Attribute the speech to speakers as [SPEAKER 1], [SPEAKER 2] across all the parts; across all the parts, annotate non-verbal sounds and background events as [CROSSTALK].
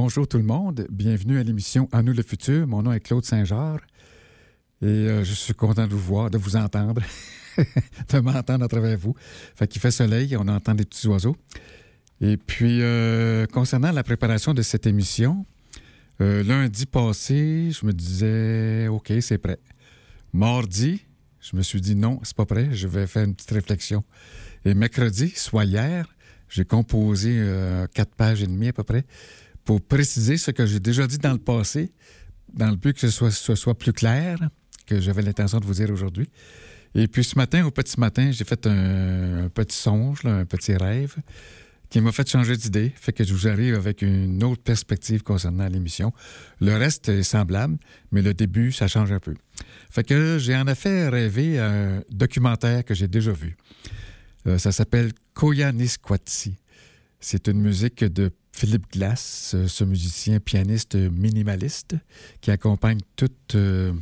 [SPEAKER 1] Bonjour tout le monde. Bienvenue à l'émission À nous le futur. Mon nom est Claude Saint-Georges et euh, je suis content de vous voir, de vous entendre, [LAUGHS] de m'entendre à travers vous. Fait qu'il fait soleil, on entend des petits oiseaux. Et puis, euh, concernant la préparation de cette émission, euh, lundi passé, je me disais, OK, c'est prêt. Mardi, je me suis dit, non, c'est pas prêt, je vais faire une petite réflexion. Et mercredi, soit hier, j'ai composé quatre pages et demie à peu près pour préciser ce que j'ai déjà dit dans le passé, dans le but que ce soit, plus clair, que j'avais l'intention de vous dire aujourd'hui. Et puis ce matin, au petit matin, j'ai fait un, petit songe, un petit rêve qui m'a fait changer d'idée, fait que je vous arrive avec une autre perspective concernant l'émission. Le reste est semblable, mais le début, ça change un peu. Fait que j'ai en effet rêvé un documentaire que j'ai déjà vu. Euh, ça s'appelle Koyaanisqatsi. C'est une musique de Philippe Glass, euh, ce musicien pianiste minimaliste qui accompagne tout euh,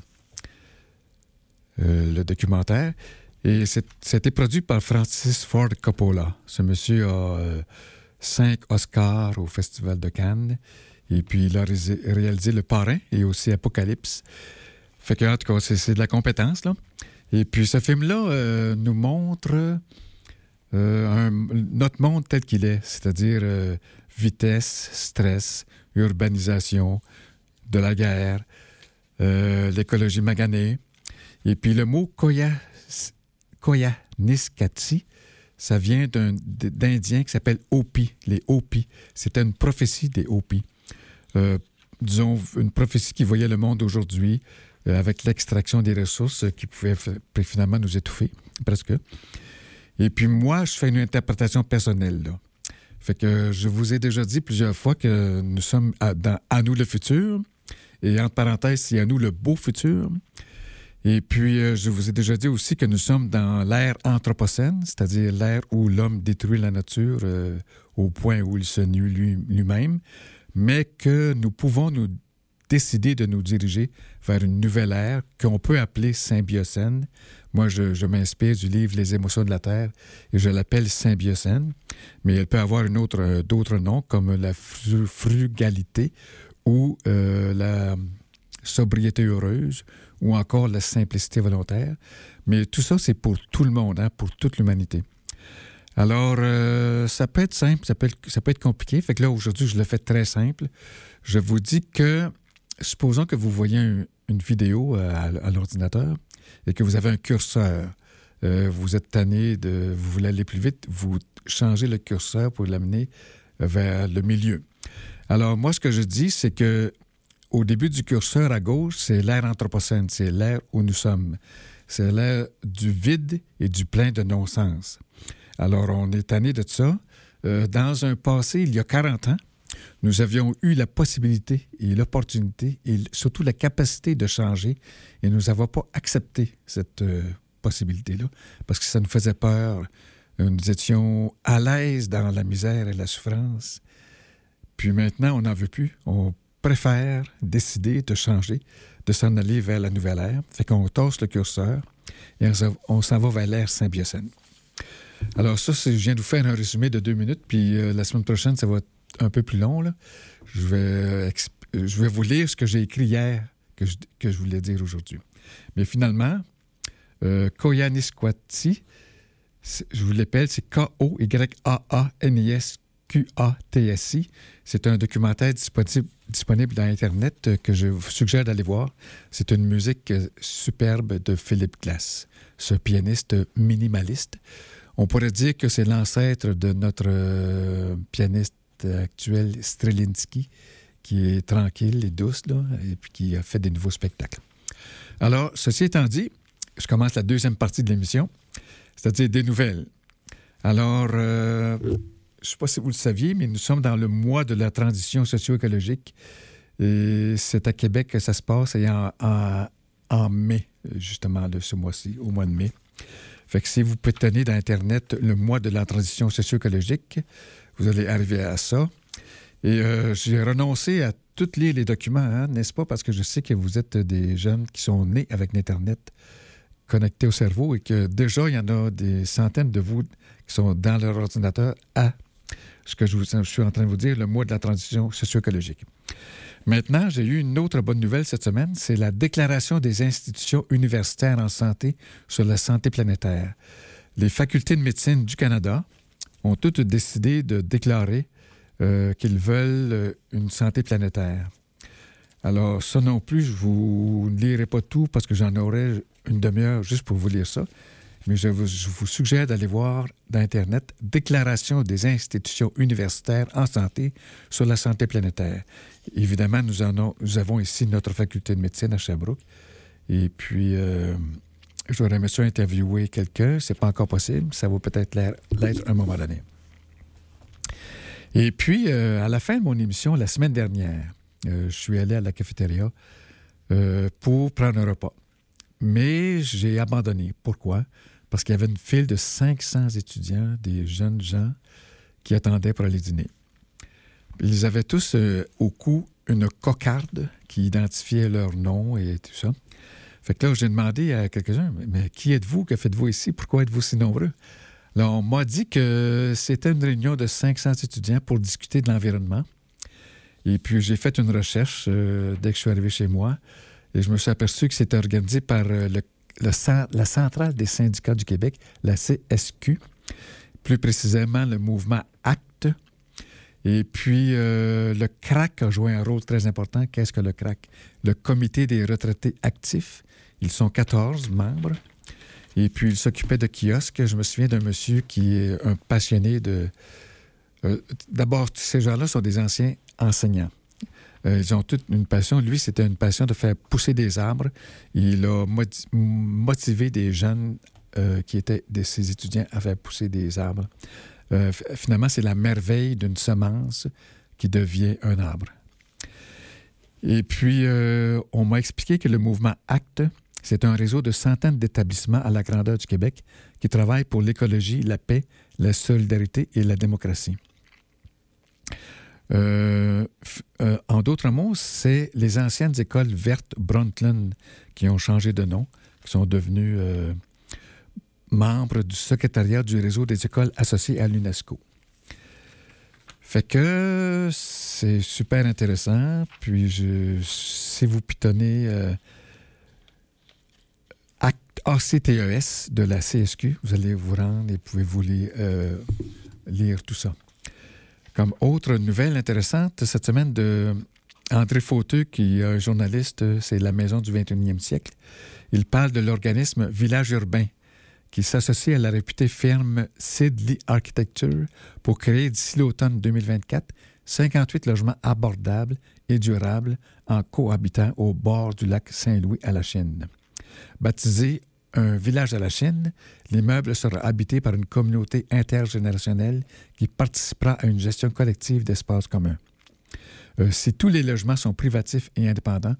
[SPEAKER 1] euh, le documentaire. Et c'était produit par Francis Ford Coppola. Ce monsieur a cinq Oscars au Festival de Cannes. Et puis, il a ré- réalisé Le Parrain et aussi Apocalypse. Fait que, en tout cas, c'est de la compétence, là. Et puis, ce film-là nous montre notre monde tel qu'il est, c'est-à-dire vitesse, stress, urbanisation, de la guerre, euh, l'écologie maganée. Et puis le mot Koya, Koyaanisqatsi, ça vient d'un d'Indiens qui s'appelle Hopi, les Hopi. C'était une prophétie des Hopi. Euh, disons, une prophétie qui voyait le monde aujourd'hui euh, avec l'extraction des ressources qui pouvaient f- finalement nous étouffer, presque. Et puis moi, je fais une interprétation personnelle. Là. Fait que je vous ai déjà dit plusieurs fois que nous sommes à, dans À nous le futur. Et entre parenthèses, y a nous le beau futur. Et puis, euh, je vous ai déjà dit aussi que nous sommes dans l'ère anthropocène, c'est-à-dire l'ère où l'homme détruit la nature euh, au point où il se nuit lui- lui-même, mais que nous pouvons nous décider de nous diriger vers une nouvelle ère qu'on peut appeler symbiocène. Moi, je, m'inspire du livre Les émotions de la Terre et je l'appelle symbiocène, mais elle peut avoir une autre, euh, d'autres noms comme la fru- frugalité ou euh, la sobriété heureuse ou encore la simplicité volontaire. Mais tout ça, c'est pour tout le monde, hein, pour toute l'humanité. Alors, euh, ça peut être simple, ça peut être, compliqué. Fait que là, aujourd'hui, je le fais très simple. Je vous dis que, supposons que vous voyez un- une vidéo à l'ordinateur et que vous avez un curseur. Euh, vous êtes tanné de. Vous voulez aller plus vite, vous changez le curseur pour l'amener vers le milieu. Alors, moi, ce que je dis, c'est que au début du curseur à gauche, c'est l'ère anthropocène, c'est l'ère où nous sommes. C'est l'ère du vide et du plein de non-sens. Alors, on est tanné de ça. Euh, dans un passé, il y a 40 ans, nous avions eu la possibilité et l'opportunité et surtout la capacité de changer et nous n'avons pas accepté cette euh, possibilité-là parce que ça nous faisait peur. Euh, Nous étions à l'aise dans la misère et la souffrance. Puis maintenant, on n'en veut plus. On préfère décider de changer, de s'en aller vers la nouvelle ère. Fait qu'on tasse le curseur et on s'en- va vers l'ère symbiocène. Alors ça, je viens de vous faire un résumé de deux minutes, puis euh, la semaine prochaine, ça va être un peu plus long. Là. Je, vais, je vais vous lire ce que j'ai écrit hier, que je, que je voulais dire aujourd'hui. Mais finalement, euh, Koyaanisqatsi, c'est- je vous l'appelle, c'est K-O-Y-A-A-N-I-S-Q-A-T-S-I. C'est un documentaire disponible, disponible dans Internet euh, que je vous suggère d'aller voir. C'est une musique euh, superbe de Philippe Glass, ce pianiste minimaliste. On pourrait dire que c'est l'ancêtre de notre euh, pianiste actuel Strelinski, qui est tranquille et douce, et puis qui a fait des nouveaux spectacles. Alors, ceci étant dit, je commence la deuxième partie de l'émission, c'est-à-dire des nouvelles. Alors, euh, je ne sais pas si vous le saviez, mais nous sommes dans le mois de la transition socio-écologique. Et c'est à Québec que ça se passe, et en, mai, justement, de ce mois-ci, au mois de mai. Fait que si vous pétonnez dans Internet le mois de la transition socio-écologique, vous allez arriver à ça. Et euh, j'ai renoncé à tout lire les documents, hein, n'est-ce pas? Parce que je sais que vous êtes des jeunes qui sont nés avec l'Internet connecté au cerveau et que déjà, il y en a des centaines de vous qui sont dans leur ordinateur à ce que je, je suis en train de vous dire, le mois de la transition socio-écologique. Maintenant, j'ai eu une autre bonne nouvelle cette semaine, c'est la déclaration des institutions universitaires en santé sur la santé planétaire. Les facultés de médecine du Canada ont toutes décidé de déclarer euh, qu'ils veulent euh, une santé planétaire. Alors, ça non plus, je vous ne lirai pas tout parce que j'en aurai une demi-heure juste pour vous lire ça. Mais je vous, suggère d'aller voir d'Internet Déclaration des institutions universitaires en santé sur la santé planétaire. Évidemment, nous, en avons ici notre faculté de médecine à Sherbrooke. Et puis, euh, j'aurais aimé ça interviewer quelqu'un. C'est pas encore possible. Ça va peut-être l'être à un moment donné. Et puis, euh, à la fin de mon émission, la semaine dernière, euh, je suis allé à la cafétéria euh, pour prendre un repas. Mais j'ai abandonné. Pourquoi? Parce qu'il y avait une file de 500 étudiants, des jeunes gens qui attendaient pour aller dîner. Ils avaient tous au cou une cocarde qui identifiait leur nom et tout ça. Fait que là, j'ai demandé à quelques-uns, mais, qui êtes-vous? Que faites-vous ici? Pourquoi êtes-vous si nombreux? Là, on m'a dit que c'était une réunion de 500 étudiants pour discuter de l'environnement. Et puis, j'ai fait une recherche euh, dès que je suis arrivé chez moi. Et je me suis aperçu que c'était organisé par euh, la Centrale des syndicats du Québec, la CSQ, plus précisément le mouvement ACT. Et puis, euh, le CRAC a joué un rôle très important. Qu'est-ce que le CRAC? Le Comité des retraités actifs. Ils sont 14 membres. Et puis, il s'occupait de kiosques. Je me souviens d'un monsieur qui est un passionné de... euh, D'abord, ces gens-là sont des anciens enseignants. Euh, ils ont toute une passion. Lui, c'était une passion de faire pousser des arbres. Il a moti- motivé des jeunes euh, qui étaient de ses étudiants à faire pousser des arbres. Finalement, c'est la merveille d'une semence qui devient un arbre. Et puis, on m'a expliqué que le mouvement ACT, c'est un réseau de centaines d'établissements à la grandeur du Québec qui travaillent pour l'écologie, la paix, la solidarité et la démocratie. Euh, euh, en d'autres mots, c'est les anciennes écoles vertes Brundtland qui ont changé de nom, qui sont devenues euh, membres du secrétariat du réseau des écoles associées à l'UNESCO. Fait que c'est super intéressant. Puis, je, si vous pitonnez ACTES de la CSQ, vous allez vous rendre et pouvez-vous lire, euh, lire tout ça. Comme autre nouvelle intéressante, cette semaine de André Fauteux, qui est un journaliste, c'est la Maison du 21e siècle. Il parle de l'organisme Village urbain qui s'associe à la réputée firme Sidley Architecture pour créer d'ici l'automne 2024 58 logements abordables et durables en cohabitant au bord du lac Saint-Louis à la Chine. Baptisé un village à la Chine, l'immeuble sera habité par une communauté intergénérationnelle qui participera à une gestion collective d'espaces communs. Euh, si tous les logements sont privatifs et indépendants,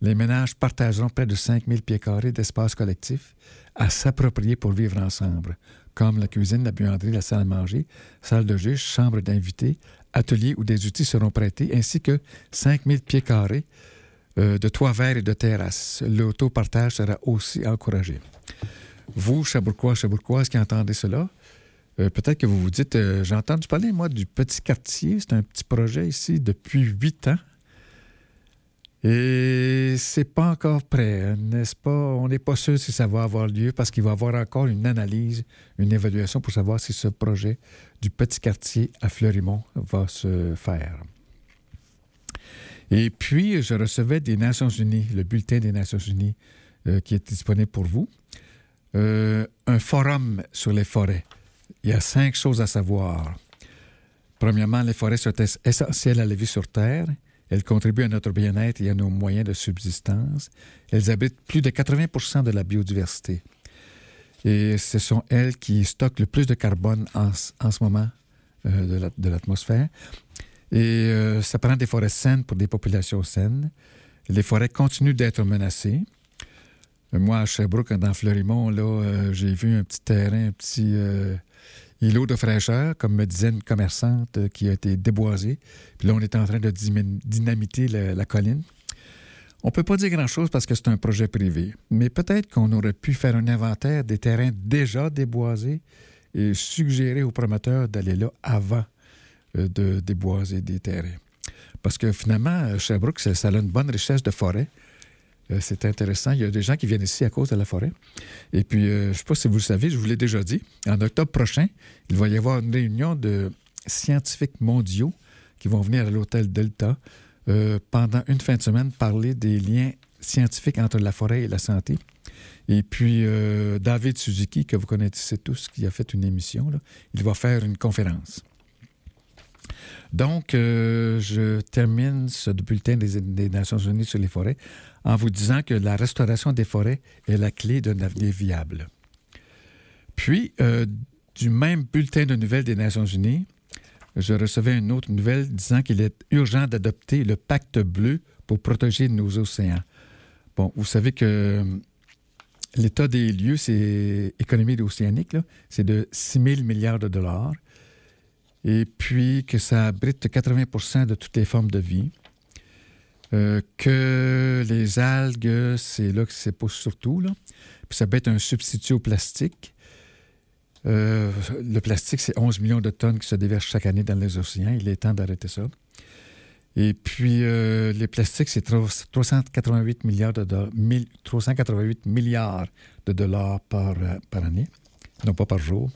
[SPEAKER 1] les ménages partageront près de 5000 pieds carrés d'espaces collectifs à s'approprier pour vivre ensemble, comme la cuisine, la buanderie, la salle à manger, salle de jeu, chambre d'invités, atelier où des outils seront prêtés, ainsi que 5000 pieds carrés de toits verts et de terrasses. L'autopartage sera aussi encouragé. Vous, Chabourquois, Chabourquoises qui entendez cela, euh, peut-être que vous vous dites, euh, j'ai parler, moi, du petit quartier. C'est un petit projet ici depuis huit ans. Et c'est pas encore prêt, hein, n'est-ce pas? On n'est pas sûr si ça va avoir lieu parce qu'il va y avoir encore une analyse, une évaluation pour savoir si ce projet du petit quartier à Fleurimont va se faire. Et puis, je recevais des Nations Unies, le bulletin des Nations Unies euh, qui est disponible pour vous. Euh, un forum sur les forêts. Il y a cinq choses à savoir. Premièrement, les forêts sont es- essentielles à la vie sur Terre. Elles contribuent à notre bien-être et à nos moyens de subsistance. Elles abritent plus de 80% de la biodiversité. Et ce sont elles qui stockent le plus de carbone en, ce moment euh, de l'atmosphère. Et euh, ça prend des forêts saines pour des populations saines. Les forêts continuent d'être menacées. Euh, moi, à Sherbrooke, dans Fleurimont, là, j'ai vu un petit terrain, un petit îlot de fraîcheur, comme me disait une commerçante, qui a été déboisé. Puis là, on est en train de dynamiter la colline. On ne peut pas dire grand-chose parce que c'est un projet privé, mais peut-être qu'on aurait pu faire un inventaire des terrains déjà déboisés et suggérer aux promoteurs d'aller là avant euh, de déboiser des terrains. Parce que finalement, Sherbrooke, ça, a une bonne richesse de forêt. Euh, c'est intéressant. Il y a des gens qui viennent ici à cause de la forêt. Et puis, euh, je ne sais pas si vous le savez, je vous l'ai déjà dit, en octobre prochain, il va y avoir une réunion de scientifiques mondiaux qui vont venir à l'hôtel Delta euh, pendant une fin de semaine, parler des liens scientifiques entre la forêt et la santé. Et puis, euh, David Suzuki, que vous connaissez tous, qui a fait une émission, là, il va faire une conférence. Donc, euh, je termine ce bulletin des, Nations Unies sur les forêts en vous disant que la restauration des forêts est la clé d'un avenir viable. Puis, du même bulletin de nouvelles des Nations Unies, je recevais une autre nouvelle disant qu'il est urgent d'adopter le pacte bleu pour protéger nos océans. Bon, vous savez que euh, l'état des lieux, c'est économie océanique, c'est de 6 000 milliards de dollars. Et puis que ça abrite 80% de toutes les formes de vie. Euh, que les algues, c'est là que c'est pas surtout. Là. Puis ça peut être un substitut au plastique. Euh, le plastique, c'est 11 millions de tonnes qui se déversent chaque année dans les océans. Il est temps d'arrêter ça. Et puis, euh, les plastiques, c'est 388 milliards de, dollars, 388 milliards de dollars par, par, année, non pas par jour.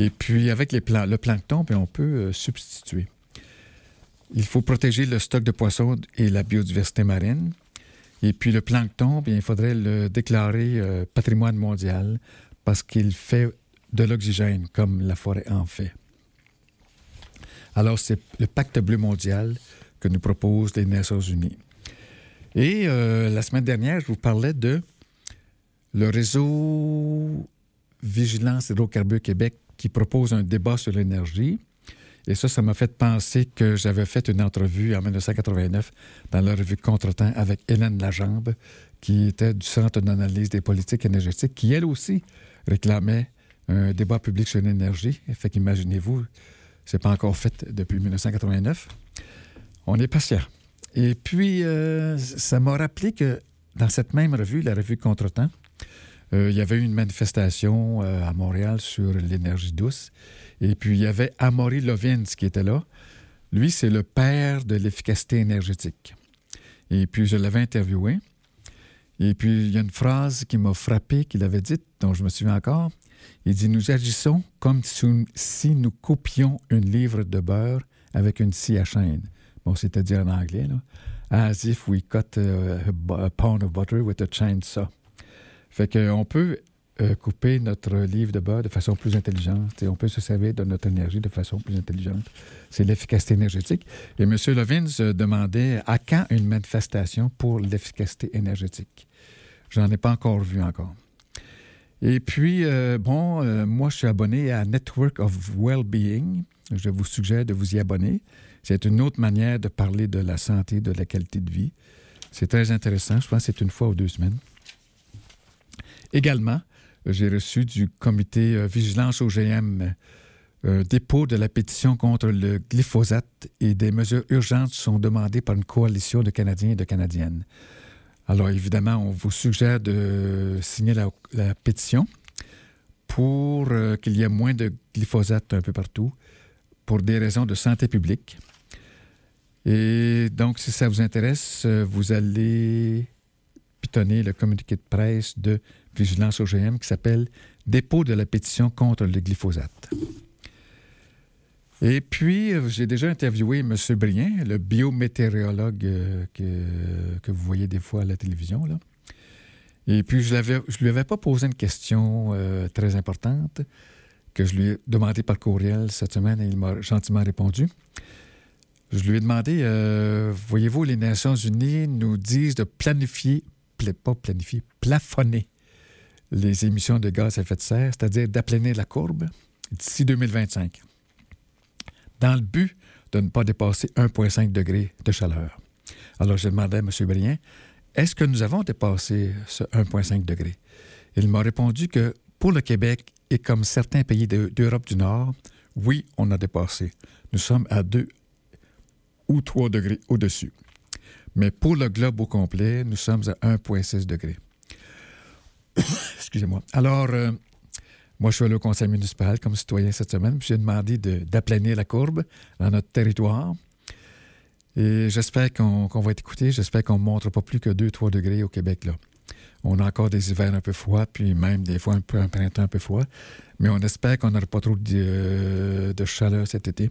[SPEAKER 1] Et puis, avec les le plancton, on peut substituer. Il faut protéger le stock de poissons et la biodiversité marine. Et puis, le plancton, bien, il faudrait le déclarer patrimoine mondial parce qu'il fait de l'oxygène comme la forêt en fait. Alors, c'est le pacte bleu mondial que nous proposent les Nations unies. Et euh, la semaine dernière, je vous parlais de le réseau Vigilance Hydrocarbures Québec qui propose un débat sur l'énergie. Et ça, ça m'a fait penser que j'avais fait une entrevue en 1989 dans la revue Contretemps avec Hélène Lajambe, qui était du Centre d'analyse des politiques énergétiques, qui elle aussi réclamait un débat public sur l'énergie. Fait qu'imaginez-vous, c'est pas encore fait depuis 1989. On est patient. Et puis, euh, ça m'a rappelé que dans cette même revue, la revue Contretemps, il y avait eu une manifestation euh, à Montréal sur l'énergie douce. Et puis, il y avait Amaury Lovins qui était là. Lui, c'est le père de l'efficacité énergétique. Et puis, je l'avais interviewé. Et puis, il y a une phrase qui m'a frappé qu'il avait dite, dont je me souviens encore. Il dit Nous agissons comme si nous coupions une livre de beurre avec une scie à chaîne. Bon, c'est-à-dire en anglais, là. As if we cut a, pound of butter with a chainsaw. Fait qu'on peut euh, couper notre livre de beurre de façon plus intelligente et on peut se servir de notre énergie de façon plus intelligente. C'est l'efficacité énergétique. Et M. Levin se demandait à quand une manifestation pour l'efficacité énergétique. J'en ai pas encore vu encore. Et puis, euh, bon, euh, moi, je suis abonné à Network of Wellbeing. Je vous suggère de vous y abonner. C'est une autre manière de parler de la santé, de la qualité de vie. C'est très intéressant. Je pense que c'est une fois ou deux semaines. Également, j'ai reçu du comité euh, Vigilance OGM un dépôt de la pétition contre le glyphosate et des mesures urgentes sont demandées par une coalition de Canadiens et de Canadiennes. Alors, évidemment, on vous suggère de signer la, pétition pour euh, qu'il y ait moins de glyphosate un peu partout, pour des raisons de santé publique. Et donc, si ça vous intéresse, euh, vous allez pitonner le communiqué de presse de Vigilance OGM qui s'appelle Dépôt de la pétition contre le glyphosate. Et puis, euh, j'ai déjà interviewé M. Brien, le biométéorologue euh, que, vous voyez des fois à la télévision. Là. Et puis, je ne lui avais pas posé une question euh, très importante que je lui ai demandé par courriel cette semaine et il m'a gentiment répondu. Je lui ai demandé, voyez-vous, les Nations Unies nous disent de planifier, pla- pas planifier, plafonner les émissions de gaz à effet de serre, c'est-à-dire d'aplanir la courbe d'ici 2025, dans le but de ne pas dépasser 1,5 degré de chaleur. Alors, je demandais à M. Brien, est-ce que nous avons dépassé ce 1,5 degré? Il m'a répondu que pour le Québec et comme certains pays de- d'Europe du Nord, oui, on a dépassé. Nous sommes à 2 ou 3 degrés au-dessus. Mais pour le globe au complet, nous sommes à 1,6 degrés. Excusez-moi. Alors, euh, moi, je suis allé au conseil municipal comme citoyen cette semaine, j'ai demandé de- d'aplanir la courbe dans notre territoire. Et j'espère qu'on qu'on va être écouté. J'espère qu'on ne montre pas plus que 2-3 degrés au Québec. Là. On a encore des hivers un peu froids, puis même des fois un, peu, un printemps un peu froid. Mais on espère qu'on n'aura pas trop de, euh, de chaleur cet été,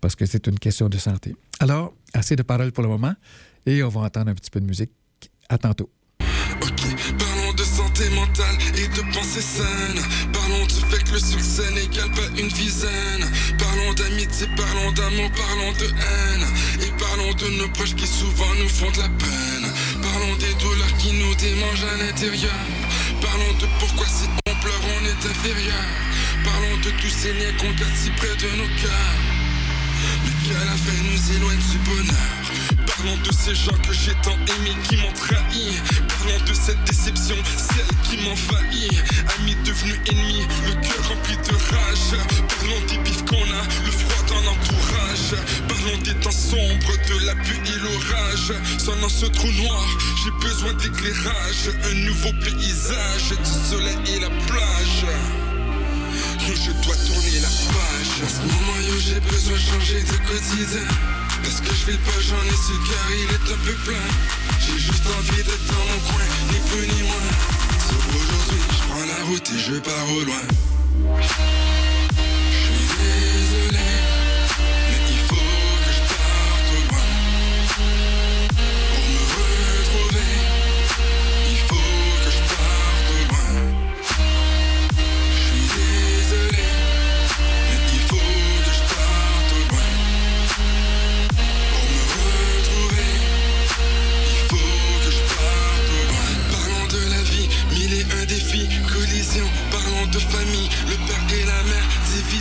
[SPEAKER 1] parce que c'est une question de santé. Alors, assez de paroles pour le moment, et on va entendre un petit peu de musique. À tantôt.
[SPEAKER 2] De pensée saine. Parlons du fait que le succès n'égale pas une dizaine. Parlons d'amitié, parlons d'amour, parlons de haine. Et parlons de nos proches qui souvent nous font de la peine. Parlons des douleurs qui nous démangent à l'intérieur. Parlons de pourquoi si on pleure on est inférieur. Parlons de tous ces liens qu'on garde si près de nos cœurs. Qu'à la fin nous éloigne du bonheur? Parlons de ces gens que j'ai tant aimés qui m'ont trahi. Parlons de cette déception, celle qui m'envahit. Amis devenus ennemis, le cœur rempli de rage. Parlons des bifs qu'on a, le froid dans l'entourage. Parlons des temps sombres, de la pluie et l'orage. Sans dans ce trou noir, j'ai besoin d'éclairage. Un nouveau paysage, du soleil et la plage. Je dois tourner la page. En ce moment, j'ai besoin de changer de quotidien. Parce que je fais pas, j'en ai le cœur, il est un peu plein. J'ai juste envie d'être dans mon coin, ni plus ni moins. Sauf aujourd'hui, je prends la route et je pars au loin.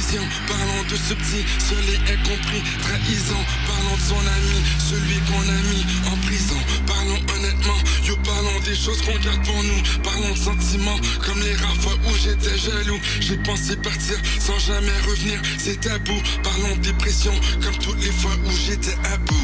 [SPEAKER 2] Parlons de ce petit, seul et incompris, trahison. Parlons de son ami, celui qu'on a mis en prison. Parlons honnêtement, yo, parlons des choses qu'on garde pour nous. Parlons de sentiments, comme les rares fois où j'étais jaloux. J'ai pensé partir sans jamais revenir, c'est tabou. Parlons de dépression, comme toutes les fois où j'étais à bout.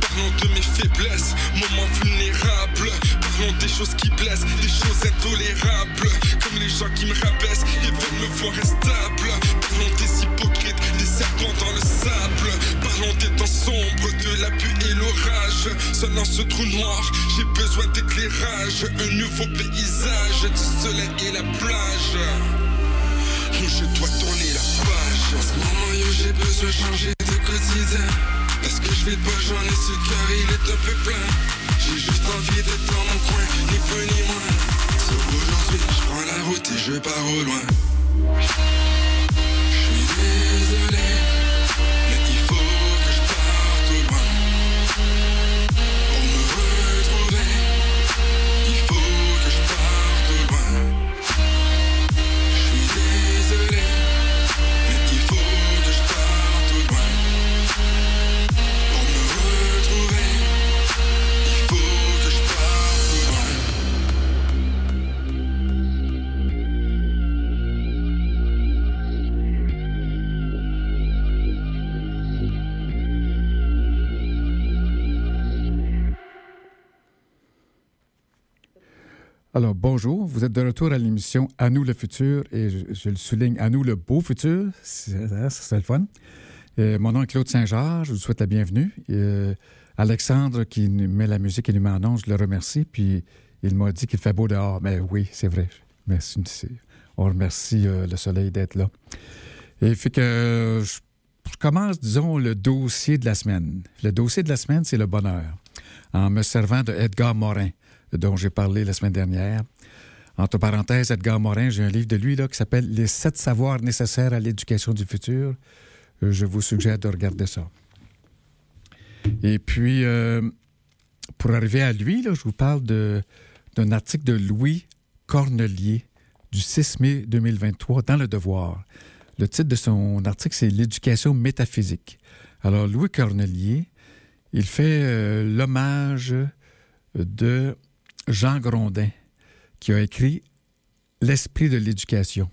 [SPEAKER 2] Parlons de mes faiblesses, moments vulnérables. Des choses qui blessent, des choses intolérables. Comme les gens qui me rabaissent et veulent me voir instable. Parlons des hypocrites, des serpents dans le sable. Parlons des temps sombres, de la pluie et l'orage. Seul dans ce trou noir, j'ai besoin d'éclairage. Un nouveau paysage, du soleil et la plage. Yo, je dois tourner la page. En ce moment, j'ai besoin de changer de quotidien. Parce que je vais pas, j'en ai le cœur, il est un peu plein. J'ai juste envie d'être dans mon coin, ni plus ni moins. Sauf aujourd'hui, je prends la route et je pars au loin.
[SPEAKER 1] Bonjour. Vous êtes de retour à l'émission À nous le futur et je, le souligne, À nous le beau futur. C'est hein, le fun. Euh, mon nom est Claude Saint-Georges. Je vous souhaite la bienvenue. Euh, Alexandre, qui met la musique et nous met en ondes, je le remercie. Puis, il m'a dit qu'il fait beau dehors. Mais oui, c'est vrai. Merci. On remercie euh, le soleil d'être là. Et fait que je commence, disons, le dossier de la semaine. Le dossier de la semaine, c'est le bonheur. En me servant de Edgar Morin dont j'ai parlé la semaine dernière. Entre parenthèses, Edgar Morin, j'ai un livre de lui là, qui s'appelle Les sept savoirs nécessaires à l'éducation du futur. Euh, Je vous suggère de regarder ça. Et puis, euh, pour arriver à lui, là, je vous parle d'un article de Louis Cornelier du 6 mai 2023 dans Le Devoir. Le titre de son article, c'est L'éducation métaphysique. Alors, Louis Cornelier, il fait euh, l'hommage de Jean Grondin, qui a écrit L'esprit de l'éducation.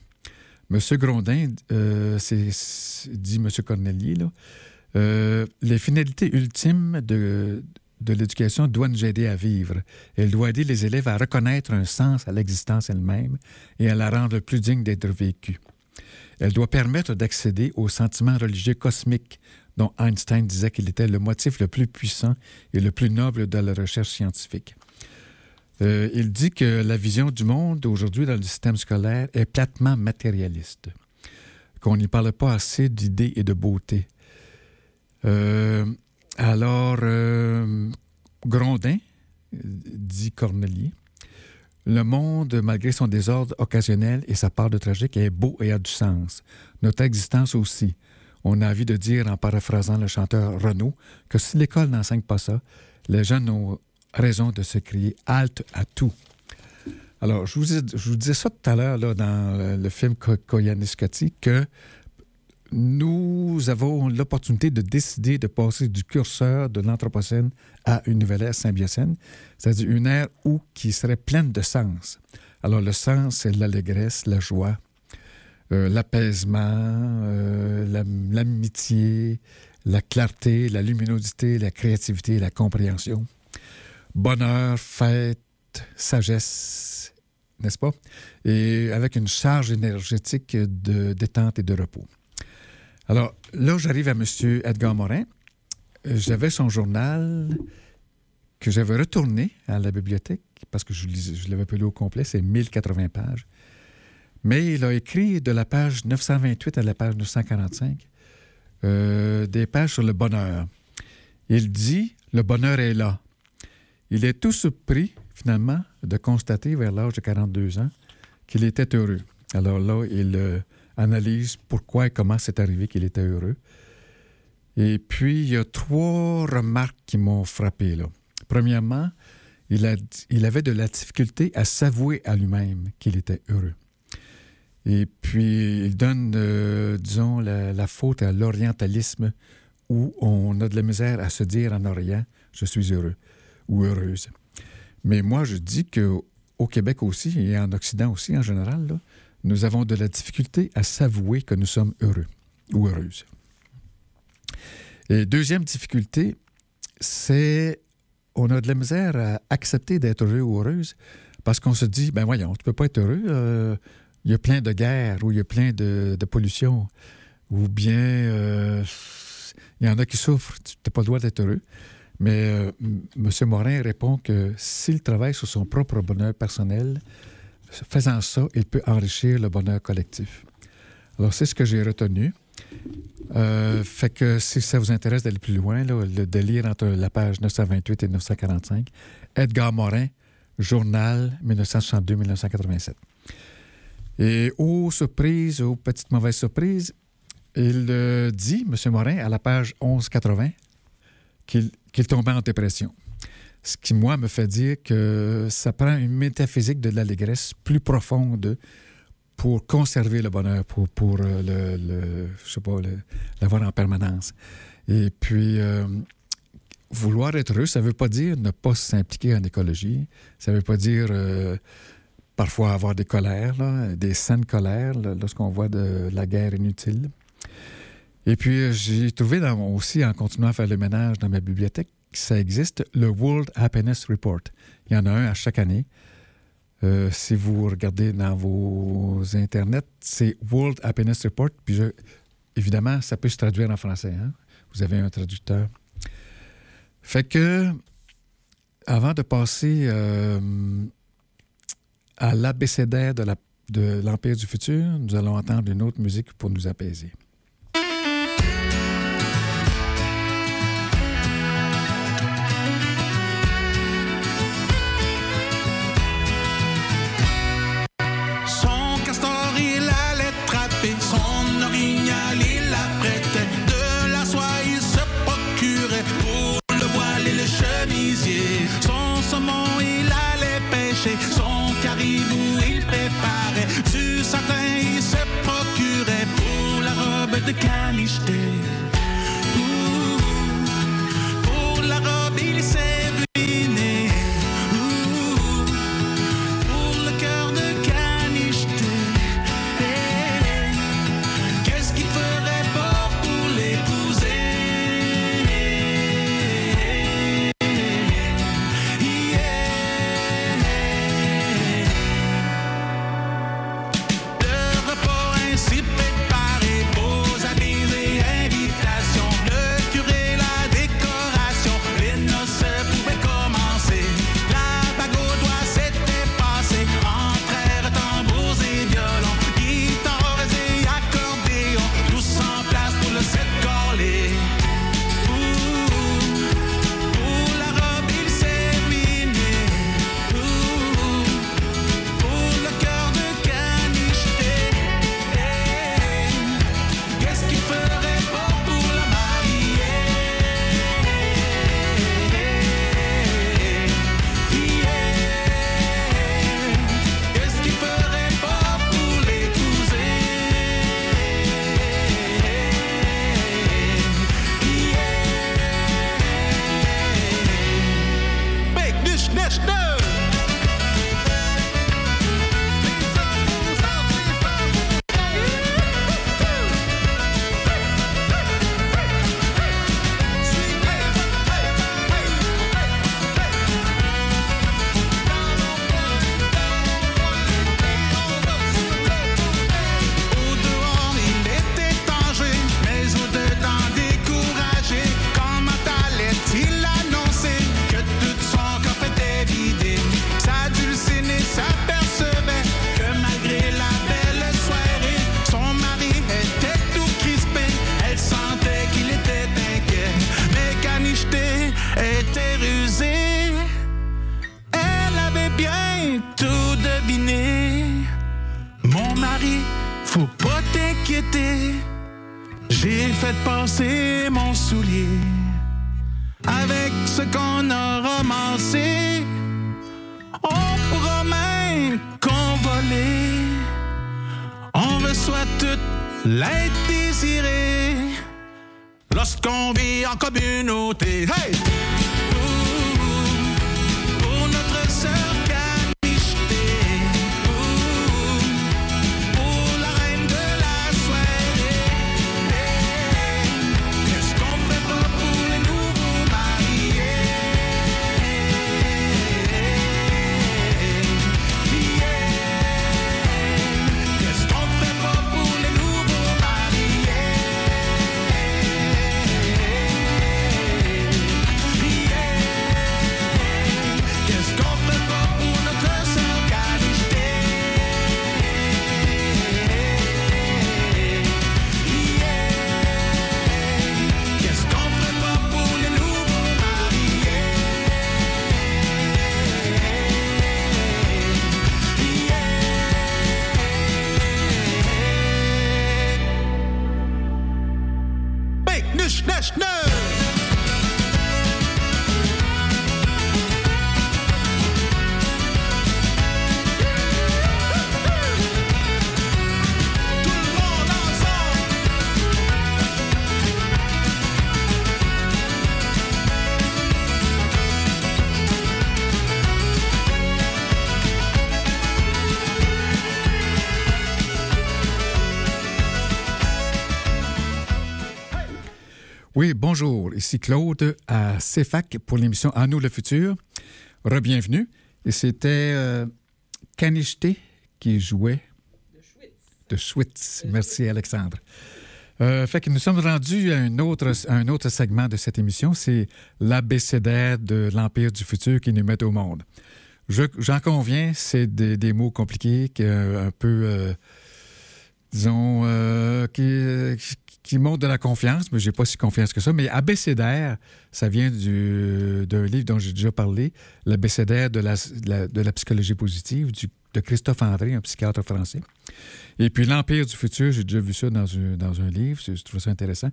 [SPEAKER 1] Monsieur Grondin, euh, c'est, dit Monsieur Cornelier, euh, les finalités ultimes de, de l'éducation doivent nous aider à vivre. Elle doit aider les élèves à reconnaître un sens à l'existence elle-même et à la rendre plus digne d'être vécue. Elle doit permettre d'accéder aux sentiments religieux cosmiques dont Einstein disait qu'il était le motif le plus puissant et le plus noble de la recherche scientifique. Euh, il dit que la vision du monde aujourd'hui dans le système scolaire est platement matérialiste, qu'on n'y parle pas assez d'idées et de beauté. Euh, alors, euh, Grondin, dit Cornelier, le monde, malgré son désordre occasionnel et sa part de tragique, est beau et a du sens. Notre existence aussi. On a envie de dire, en paraphrasant le chanteur Renaud, que si l'école n'enseigne pas ça, les jeunes ont raison de se crier halte à tout. Alors, je vous, disais ça tout à l'heure là, dans le, film Ko- Koyaanisqatsi, que nous avons l'opportunité de décider de passer du curseur de l'Anthropocène à une nouvelle ère symbiocène, c'est-à-dire une ère où qui serait pleine de sens. Alors, le sens, c'est l'allégresse, la joie, euh, l'apaisement, euh, la- l'amitié, la clarté, la luminosité, la créativité, la compréhension. Bonheur, fête, sagesse, n'est-ce pas? Et avec une charge énergétique de détente et de repos. Alors, là, j'arrive à M. Edgar Morin. J'avais son journal que j'avais retourné à la bibliothèque parce que je l'avais pas lu au complet, c'est 1080 pages. Mais il a écrit de la page 928 à la page 945 euh, des pages sur le bonheur. Il dit Le bonheur est là. Il est tout surpris, finalement, de constater vers l'âge de 42 ans qu'il était heureux. Alors là, il euh, analyse pourquoi et comment c'est arrivé qu'il était heureux. Et puis, il y a trois remarques qui m'ont frappé. Premièrement, il avait de la difficulté à s'avouer à lui-même qu'il était heureux. Et puis, il donne, euh, disons, la, la faute à l'orientalisme où on a de la misère à se dire en Orient, je suis heureux ou heureuse. Mais moi, je dis que au Québec aussi et en Occident aussi en général, nous avons de la difficulté à s'avouer que nous sommes heureux ou heureuses. Et deuxième difficulté, c'est on a de la misère à accepter d'être heureux ou heureuse parce qu'on se dit, ben voyons, tu peux pas être heureux, euh, il y a plein de guerres ou il y a plein de, de pollution ou bien euh, il y en a qui souffrent, tu n'as pas le droit d'être heureux. Mais euh, M. Morin répond que s'il travaille sur son propre bonheur personnel, faisant ça, il peut enrichir le bonheur collectif. Alors, c'est ce que j'ai retenu. Euh, fait que si ça vous intéresse d'aller plus loin, là, le délire entre la page 928 et 945, Edgar Morin, journal 1962-1987. Et aux surprises, aux petites mauvaises surprises, il euh, dit, M. Morin, à la page 1180, qu'il qu'il tombait en dépression. Ce qui, moi, me fait dire que ça prend une métaphysique de l'allégresse plus profonde pour conserver le bonheur, pour, pour euh, le, je sais pas, l'avoir en permanence. Et puis, euh, vouloir être heureux, ça ne veut pas dire ne pas s'impliquer en écologie. Ça ne veut pas dire euh, parfois avoir des colères, là, des saines colères, lorsqu'on voit de la guerre inutile. Et puis, euh, j'ai trouvé aussi, en continuant à faire le ménage dans ma bibliothèque, que ça existe, le World Happiness Report. Il y en a un à chaque année. Euh, si vous regardez dans vos internets, c'est World Happiness Report. Puis, je- évidemment, ça peut se traduire en français. hein. Vous avez un traducteur. Fait que, avant de passer euh, à l'abécédaire de la- de l'Empire du futur, nous allons entendre une autre musique pour nous apaiser.
[SPEAKER 3] Robe de canicheté. Lorsqu'on vit en communauté.
[SPEAKER 1] Bonjour. Ici Claude à CFAC pour l'émission À nous le futur. Rebienvenue. Et c'était euh, qui jouait. De Schwitz. Merci, Alexandre. Euh, fait que nous sommes rendus à un autre, un autre segment de cette émission. C'est l'abécédaire de l'Empire du futur qui nous met au monde. Je- J'en conviens, c'est des, mots compliqués, euh, un peu, euh, disons, euh, qui, euh, qui montrent de la confiance, mais j'ai pas si confiance que ça. Mais abécédaire, ça vient du- d'un livre dont j'ai déjà parlé, l'abécédaire de la, la- psychologie positive de Christophe André, un psychiatre français. Et puis l'Empire du futur, j'ai déjà vu ça dans un, dans un livre, je trouve ça intéressant,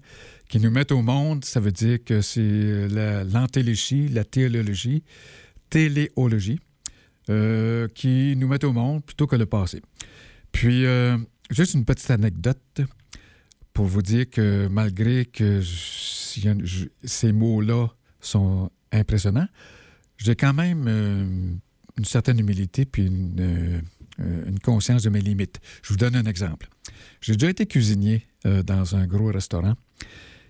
[SPEAKER 1] qui nous met au monde, ça veut dire que c'est la- l'antéléchie, la théologie, téléologie, euh, qui nous mettent au monde plutôt que le passé. Puis, euh, juste une petite anecdote pour vous dire que malgré que ces mots-là sont impressionnants, j'ai quand même euh, une certaine humilité puis une, euh, euh, une conscience de mes limites. Je vous donne un exemple. J'ai déjà été cuisinier dans un gros restaurant.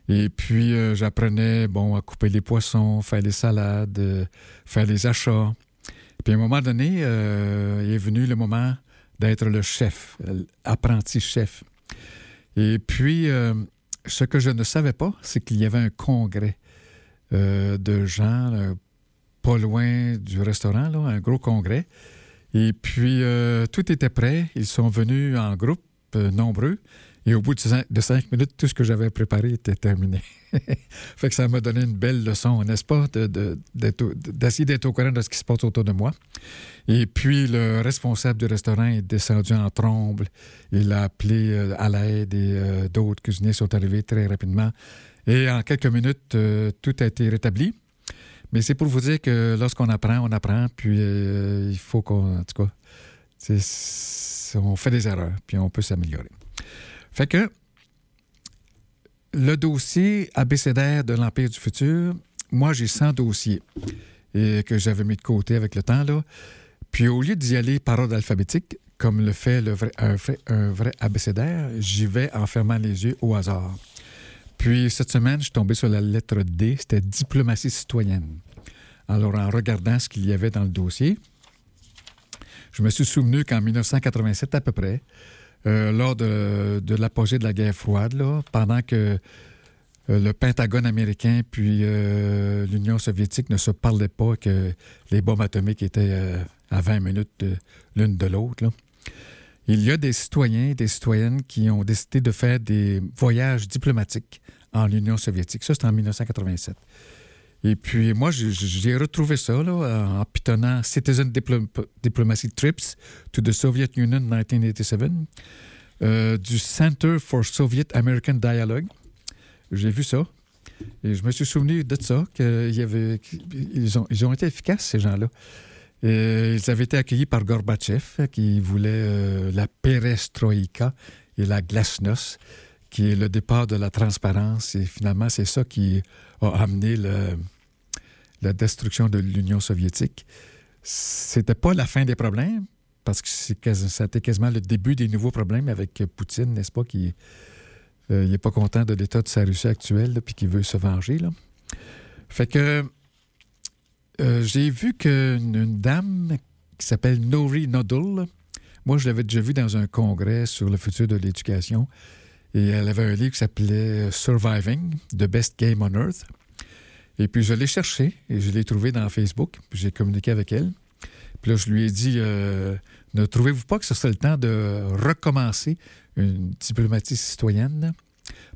[SPEAKER 1] Et puis, j'apprenais, bon, à couper les poissons, faire les salades, faire les achats. Puis, à un moment donné, il est venu le moment d'être le chef, apprenti chef. Et puis, euh, ce que je ne savais pas, c'est qu'il y avait un congrès euh, de gens pas loin du restaurant, un gros congrès. Et puis, euh, tout était prêt. Ils sont venus en groupe, euh, nombreux. Et au bout de cinq, minutes, tout ce que j'avais préparé était terminé. [LAUGHS] fait que ça m'a donné une belle leçon, n'est-ce pas, d'essayer d'être au courant de ce qui se passe autour de moi. Et puis, le responsable du restaurant est descendu en tromble. Il a appelé euh, à l'aide et euh, d'autres cuisiniers sont arrivés très rapidement. Et en quelques minutes, euh, tout a été rétabli. Mais c'est pour vous dire que lorsqu'on apprend, on apprend, puis il faut qu'on, en tout cas, on fait des erreurs, puis on peut s'améliorer. Fait que le dossier abécédaire de l'Empire du futur, moi, j'ai 100 dossiers et que j'avais mis de côté avec le temps, là. Puis au lieu d'y aller par ordre alphabétique, comme le fait un, vrai, un vrai abécédaire, j'y vais en fermant les yeux au hasard. Puis cette semaine, je suis tombé sur la lettre D, c'était diplomatie citoyenne. Alors en regardant ce qu'il y avait dans le dossier, je me suis souvenu qu'en 1987 à peu près, euh, lors de, l'apogée de la guerre froide, pendant que euh, le Pentagone américain puis euh, l'Union soviétique ne se parlaient pas, que les bombes atomiques étaient à 20 minutes l'une de l'autre. Il y a des citoyens et des citoyennes qui ont décidé de faire des voyages diplomatiques en Union soviétique. Ça, c'était en 1987. Et puis, moi, j'ai- retrouvé ça là, en pitonnant Citizen Diplo- Diplomacy Trips to the Soviet Union 1987 euh, du Center for Soviet American Dialogue. J'ai vu ça. Et je me suis souvenu de ça, qu'il y avait, ils, ont, ils ont été efficaces, ces gens-là. Ils avaient été accueillis par Gorbatchev, qui voulait euh, la perestroïka et la glasnost, qui est le départ de la transparence. Et finalement, c'est ça qui a amené le- la destruction de l'Union soviétique. C'était pas la fin des problèmes, parce que c'était quasiment le début des nouveaux problèmes avec Poutine, n'est-ce pas, qui n'est pas content de l'état de sa Russie actuelle, là, puis qui veut se venger. Fait que euh, j'ai vu qu'une une dame qui s'appelle Nori Nodul, moi je l'avais déjà vue dans un congrès sur le futur de l'éducation, et elle avait un livre qui s'appelait Surviving, The Best Game on Earth. Et puis je l'ai cherché et je l'ai trouvé dans Facebook, j'ai communiqué avec elle. Puis là, je lui ai dit euh, Ne trouvez-vous pas que ce serait le temps de recommencer une diplomatie citoyenne?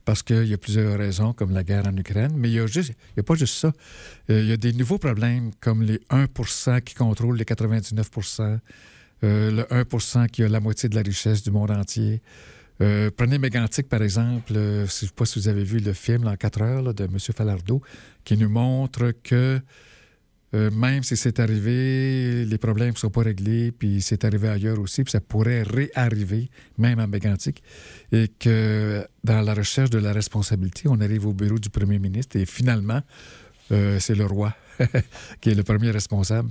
[SPEAKER 1] Parce qu'il y a plusieurs raisons, comme la guerre en Ukraine, mais il n'y a, y a pas juste ça. Euh, il y a des nouveaux problèmes, comme les 1% qui contrôlent les 99% euh, le 1% qui a la moitié de la richesse du monde entier. Euh, prenez Mégantic, par exemple. euh, je ne sais pas si vous avez vu le film là, en 4 heures de M. Falardeau, qui nous montre que euh, même si c'est arrivé, les problèmes ne sont pas réglés, puis c'est arrivé ailleurs aussi, puis ça pourrait réarriver, même en Mégantic, et que dans la recherche de la responsabilité, on arrive au bureau du premier ministre et finalement, c'est le roi [LAUGHS] qui est le premier responsable.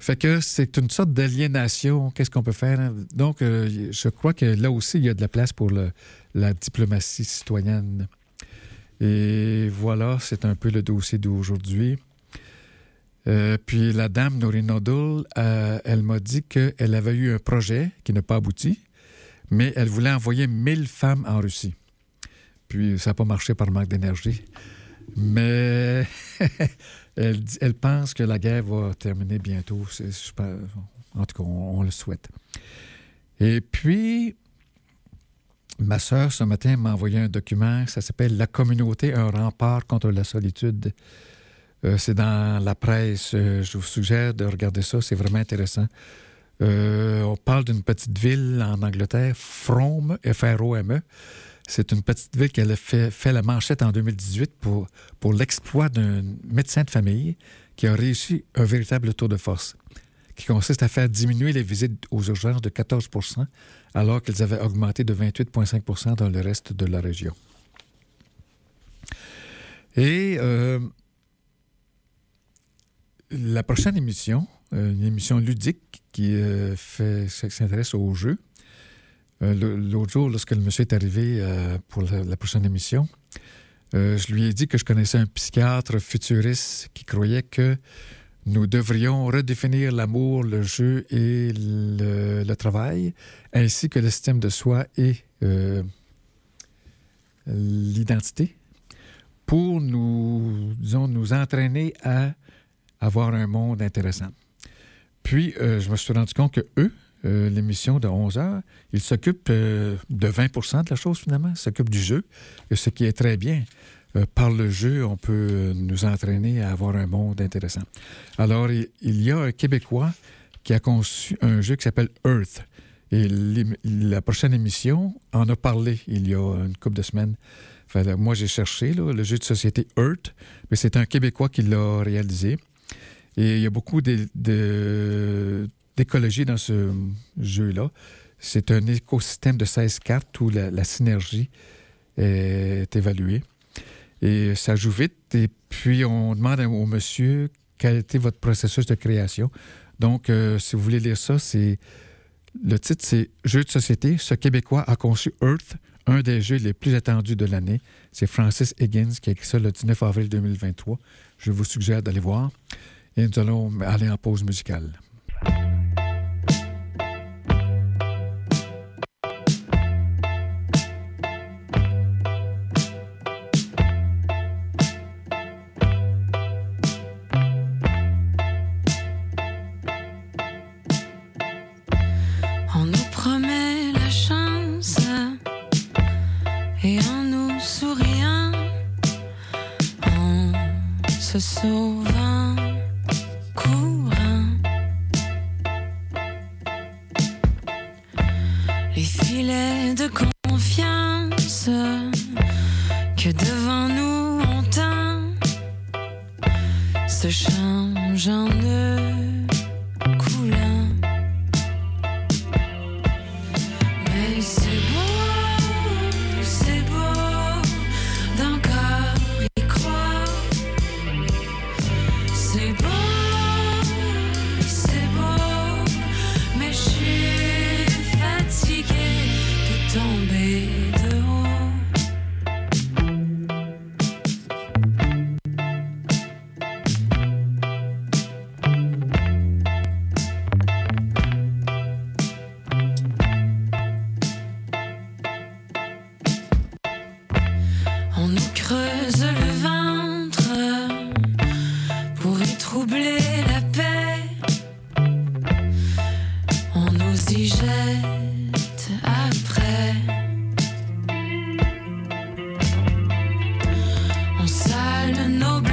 [SPEAKER 1] Fait que c'est une sorte d'aliénation. Qu'est-ce qu'on peut faire? hein? Donc, euh, je crois que là aussi, il y a de la place pour la diplomatie citoyenne. Et voilà, c'est un peu le dossier d'aujourd'hui. Euh, puis la dame Noreen Nodul, euh, elle m'a dit qu'elle avait eu un projet qui n'a pas abouti, mais elle voulait envoyer 1000 femmes en Russie. Puis ça n'a pas marché par manque d'énergie. Mais [LAUGHS] elle, pense que la guerre va terminer bientôt. En tout cas, on, le souhaite. Et puis, ma sœur, ce matin, m'a envoyé un document. Ça s'appelle La communauté, un rempart contre la solitude. Euh, c'est dans la presse. Euh, je vous suggère de regarder ça. C'est vraiment intéressant. Euh, on parle d'une petite ville en Angleterre, Frome, F-R-O-M-E. C'est une petite ville qui a fait, la manchette en 2018 pour, l'exploit d'un médecin de famille qui a réussi un véritable tour de force. qui consiste à faire diminuer les visites aux urgences de 14% alors qu'elles avaient augmenté de 28,5% dans le reste de la région. Et euh, la prochaine émission, euh, une émission ludique qui euh, s'intéresse aux jeux. Euh, L'autre jour, lorsque le monsieur est arrivé euh, pour la, prochaine émission, euh, je lui ai dit que je connaissais un psychiatre futuriste qui croyait que nous devrions redéfinir l'amour, le jeu et le, travail, ainsi que l'estime de soi et l'identité, pour nous, disons, nous entraîner à avoir un monde intéressant. Puis, je me suis rendu compte que eux, euh, l'émission de 11 heures, ils s'occupent euh, de 20% de la chose finalement, ils s'occupent du jeu, ce qui est très bien. Euh, par le jeu, on peut euh, nous entraîner à avoir un monde intéressant. Alors, il, il y a un Québécois qui a conçu un jeu qui s'appelle Earth. Et la prochaine émission en a parlé il y a une couple de semaines. Là, moi, j'ai cherché le jeu de société Earth, mais c'est un Québécois qui l'a réalisé. Et il y a beaucoup de- d'écologie dans ce jeu-là. C'est un écosystème de 16 cartes où la, synergie est évaluée. Et ça joue vite. Et puis, on demande au monsieur quel était votre processus de création. Donc, euh, si vous voulez lire ça, c'est le titre, c'est Jeux de société. Ce Québécois a conçu Earth, un des jeux les plus attendus de l'année. C'est Francis Higgins qui a écrit ça le 19 avril 2023. Je vous suggère d'aller voir. Et nous allons aller en pause musicale.
[SPEAKER 4] On nos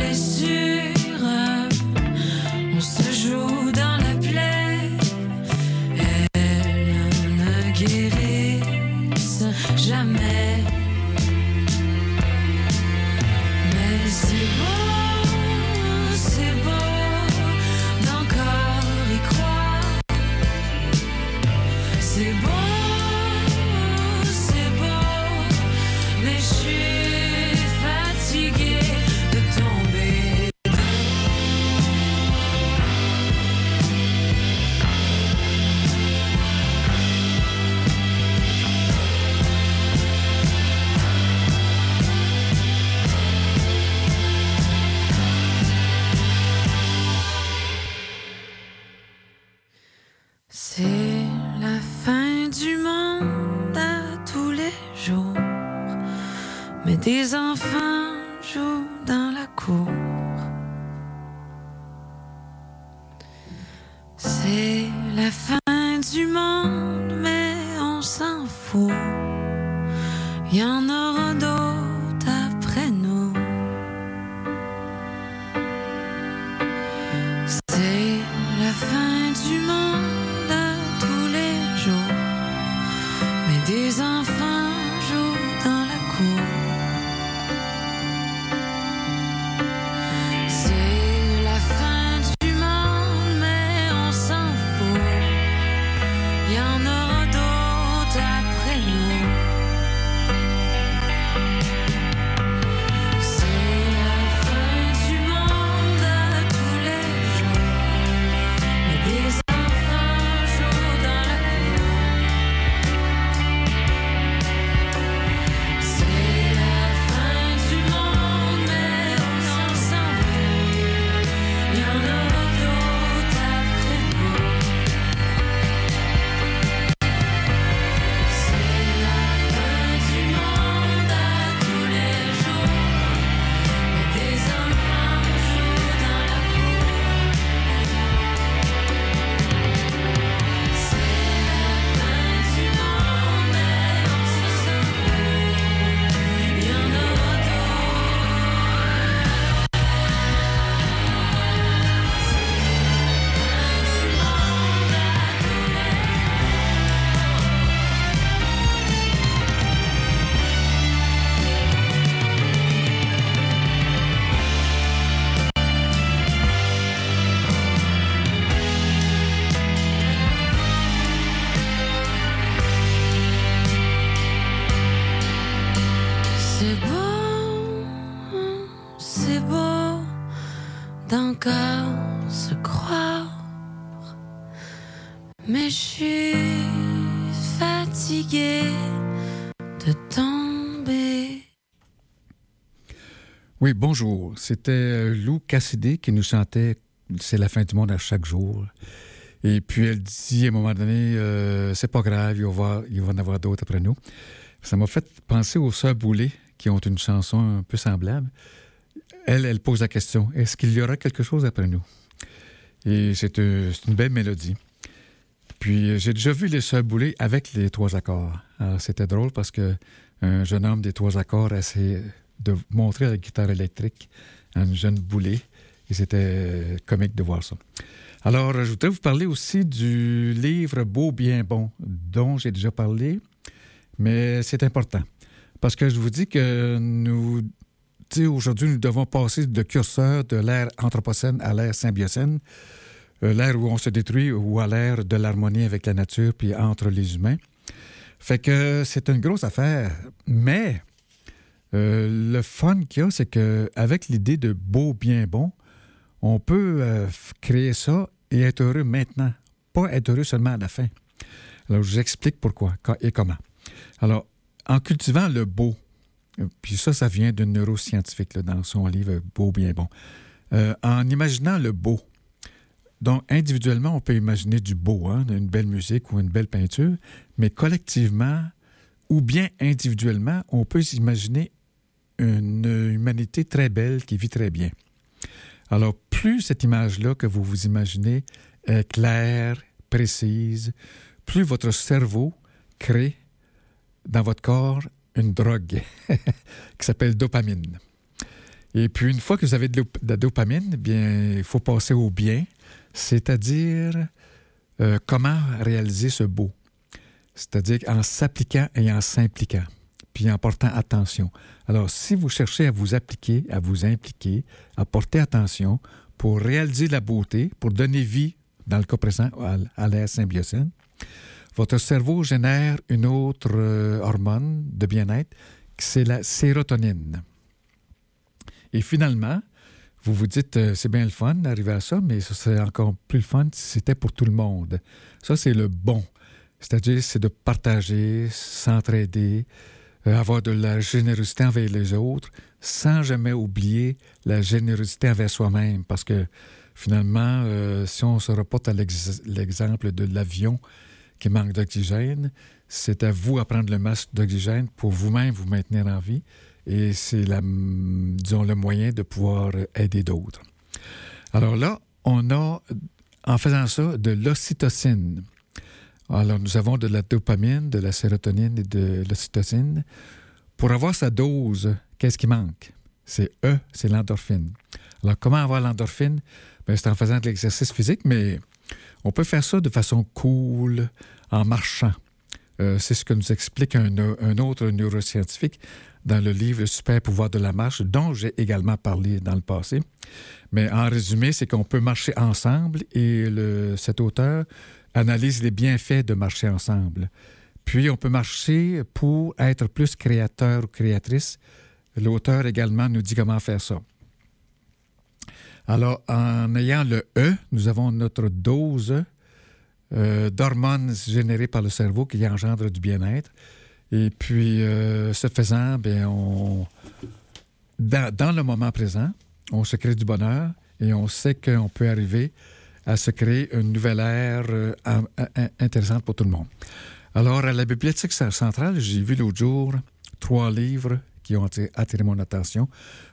[SPEAKER 4] se croire. Mais je suis fatiguée de tomber.
[SPEAKER 1] Oui, bonjour. C'était euh, Lou Cassidy qui nous chantait C'est la fin du monde à chaque jour. Et puis elle dit à un moment donné, euh, c'est pas grave, il va, il en avoir d'autres après nous. Ça m'a fait penser aux Sœurs Boulay qui ont une chanson un peu semblable. Elle, elle pose la question est-ce qu'il y aura quelque chose après nous? Et c'est euh, c'est une belle mélodie. Puis euh, j'ai déjà vu les Sœurs Boulay avec les trois accords. Alors c'était drôle parce que un jeune homme des trois accords essayait de montrer la guitare électrique à une jeune Boulay. Et c'était euh, comique de voir ça. Alors, je voudrais vous parler aussi du livre Beau, bien bon, dont j'ai déjà parlé, mais c'est important. Parce que je vous dis que nous, aujourd'hui, nous devons passer de curseur de l'ère anthropocène à l'ère symbiocène, euh, l'ère où on se détruit ou à l'ère de l'harmonie avec la nature puis entre les humains. Fait que c'est une grosse affaire, mais euh, le fun qu'il y a, c'est qu'avec l'idée de beau, bien bon, on peut euh, créer ça et être heureux maintenant, pas être heureux seulement à la fin. Alors, je vous explique pourquoi et comment. Alors, en cultivant le beau, puis ça, ça vient d'un neuroscientifique dans son livre Beau, bien bon. Euh, en imaginant le beau, donc individuellement, on peut imaginer du beau, hein, une belle musique ou une belle peinture, mais collectivement, ou bien individuellement, on peut s'imaginer une humanité très belle qui vit très bien. Alors, plus cette image-là que vous vous imaginez est claire, précise, plus votre cerveau crée dans votre corps une drogue [LAUGHS] qui s'appelle dopamine. Et puis, une fois que vous avez de, la dopamine, eh bien, il faut passer au bien, c'est-à-dire euh, comment réaliser ce beau. C'est-à-dire en s'appliquant et en s'impliquant, puis en portant attention. Alors, si vous cherchez à vous appliquer, à vous impliquer, à porter attention pour réaliser la beauté, pour donner vie, dans le cas présent, à, à l'ère votre cerveau génère une autre euh, hormone de bien-être, c'est la sérotonine. Et finalement, vous vous dites, euh, c'est bien le fun d'arriver à ça, mais ce serait encore plus le fun si c'était pour tout le monde. Ça, c'est le bon. C'est-à-dire, c'est de partager, s'entraider, euh, avoir de la générosité envers les autres, sans jamais oublier la générosité envers soi-même. Parce que finalement, si on se reporte à l'ex- l'exemple de l'avion qui manque d'oxygène, c'est à vous à prendre le masque d'oxygène pour vous-même vous maintenir en vie. Et c'est, disons, le moyen de pouvoir aider d'autres. Alors là, on a, en faisant ça, de l'ocytocine. Alors, nous avons de la dopamine, de la sérotonine et de l'ocytocine. Pour avoir sa dose, qu'est-ce qui manque? C'est E, c'est l'endorphine. Alors, comment avoir l'endorphine? Bien, c'est en faisant de l'exercice physique, mais on peut faire ça de façon cool, en marchant. Euh, c'est ce que nous explique un, un autre neuroscientifique dans le livre super pouvoir de la marche, dont j'ai également parlé dans le passé. Mais en résumé, c'est qu'on peut marcher ensemble et le, cet auteur analyse les bienfaits de marcher ensemble. Puis, on peut marcher pour être plus créateur ou créatrice. L'auteur également nous dit comment faire ça. Alors, en ayant le E, nous avons notre dose euh, d'hormones générées par le cerveau qui engendre du bien-être. Et puis, euh, ce faisant, bien, on, dans, le moment présent, on se crée du bonheur et on sait qu'on peut arriver à se créer une nouvelle ère euh, intéressante pour tout le monde. Alors, à la Bibliothèque centrale, j'ai vu l'autre jour trois livres qui ont attiré mon attention.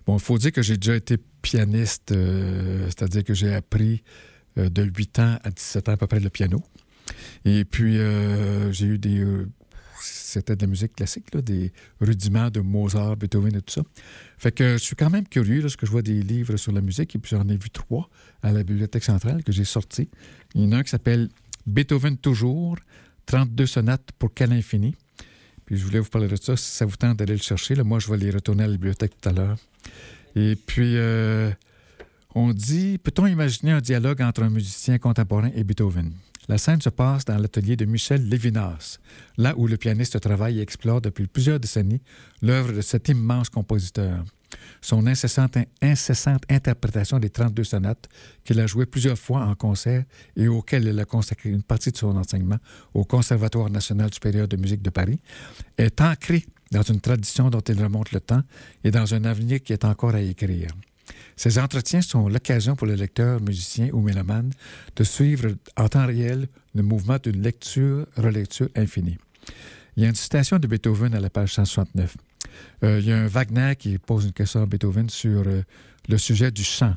[SPEAKER 1] Bon, il faut dire que j'ai déjà été pianiste, euh, c'est-à-dire que j'ai appris euh, de 8 ans à 17 ans à peu près le piano. Et puis, euh, j'ai eu des... c'était de la musique classique, là, des rudiments de Mozart, Beethoven et tout ça. Fait que je suis quand même curieux lorsque je vois des livres sur la musique, et puis j'en ai vu trois à la Bibliothèque centrale que j'ai sortis. Il y en a un qui s'appelle Beethoven toujours, 32 sonates pour quel infini. Puis je voulais vous parler de ça. Si ça vous tente d'aller le chercher, là, moi, je vais les retourner à la bibliothèque tout à l'heure. Et puis, euh, on dit, peut-on imaginer un dialogue entre un musicien contemporain et Beethoven? La scène se passe dans l'atelier de Michel Lévinas, là où le pianiste travaille et explore depuis plusieurs décennies l'œuvre de cet immense compositeur son incessante, interprétation des 32 sonates qu'il a jouées plusieurs fois en concert et auxquelles il a consacré une partie de son enseignement au Conservatoire national supérieur de musique de Paris, est ancré dans une tradition dont il remonte le temps et dans un avenir qui est encore à écrire. Ces entretiens sont l'occasion pour le lecteur, musicien ou mélomane de suivre en temps réel le mouvement d'une lecture-relecture infinie. Il y a une citation de Beethoven à la page 169. Euh, il y a un Wagner qui pose une question à Beethoven sur euh, le sujet du chant.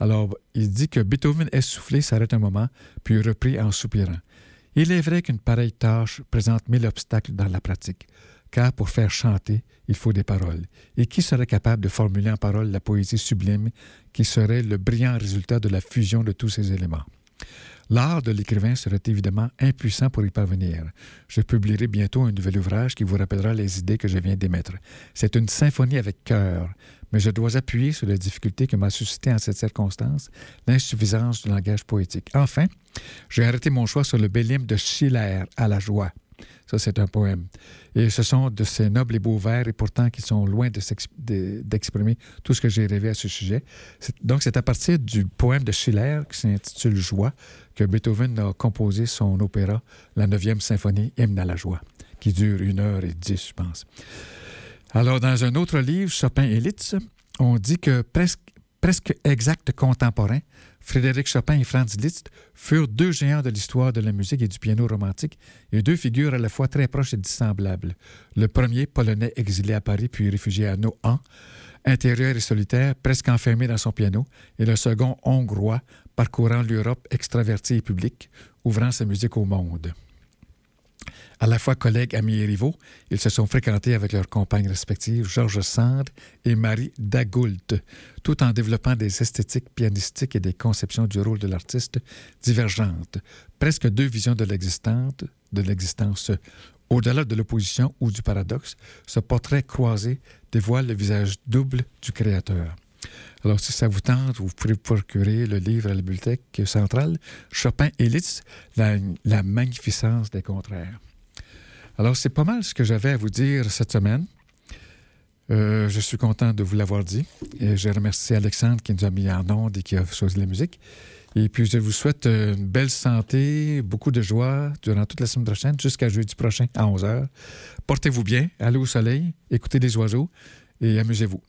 [SPEAKER 1] Alors, il dit que Beethoven essoufflé s'arrête un moment, puis reprit en soupirant. Il est vrai qu'une pareille tâche présente mille obstacles dans la pratique, car pour faire chanter, il faut des paroles. Et qui serait capable de formuler en paroles la poésie sublime qui serait le brillant résultat de la fusion de tous ces éléments? L'art de l'écrivain serait évidemment impuissant pour y parvenir. Je publierai bientôt un nouvel ouvrage qui vous rappellera les idées que je viens d'émettre. C'est une symphonie avec cœur, mais je dois appuyer sur la difficulté que m'a suscité en cette circonstance l'insuffisance du langage poétique. Enfin, j'ai arrêté mon choix sur le bel hymne de Schiller à la joie. Ça, c'est un poème. Et ce sont de ces nobles et beaux vers, et pourtant qui sont loin d'exprimer tout ce que j'ai rêvé à ce sujet. Donc, c'est à partir du poème de Schiller, qui s'intitule Joie, que Beethoven a composé son opéra, la 9e symphonie, Hymne à la joie, qui dure une heure et dix, je pense. Alors, dans un autre livre, Chopin et Liszt, on dit que presque, presque exact contemporain, Frédéric Chopin et Franz Liszt furent deux géants de l'histoire de la musique et du piano romantique et deux figures à la fois très proches et dissemblables. Le premier, polonais exilé à Paris puis réfugié à Nohant, intérieur et solitaire, presque enfermé dans son piano, et le second, hongrois, parcourant l'Europe extraverti et public, ouvrant sa musique au monde. À la fois collègues, amis et rivaux, ils se sont fréquentés avec leurs compagnes respectives, Georges Sand et Marie Dagoult, tout en développant des esthétiques pianistiques et des conceptions du rôle de l'artiste divergentes, presque deux visions de l'existence, de l'existence. Au-delà de l'opposition ou du paradoxe, ce portrait croisé dévoile le visage double du créateur. Alors, si ça vous tente, vous pouvez procurer le livre à la bibliothèque centrale, Chopin et la magnificence des contraires. Alors, c'est pas mal ce que j'avais à vous dire cette semaine. Euh, je suis content de vous l'avoir dit. Et je remercie Alexandre qui nous a mis en onde et qui a choisi la musique. Et puis, je vous souhaite une belle santé, beaucoup de joie durant toute la semaine prochaine, jusqu'à jeudi prochain à 11h. Portez-vous bien, allez au soleil, écoutez les oiseaux et amusez-vous.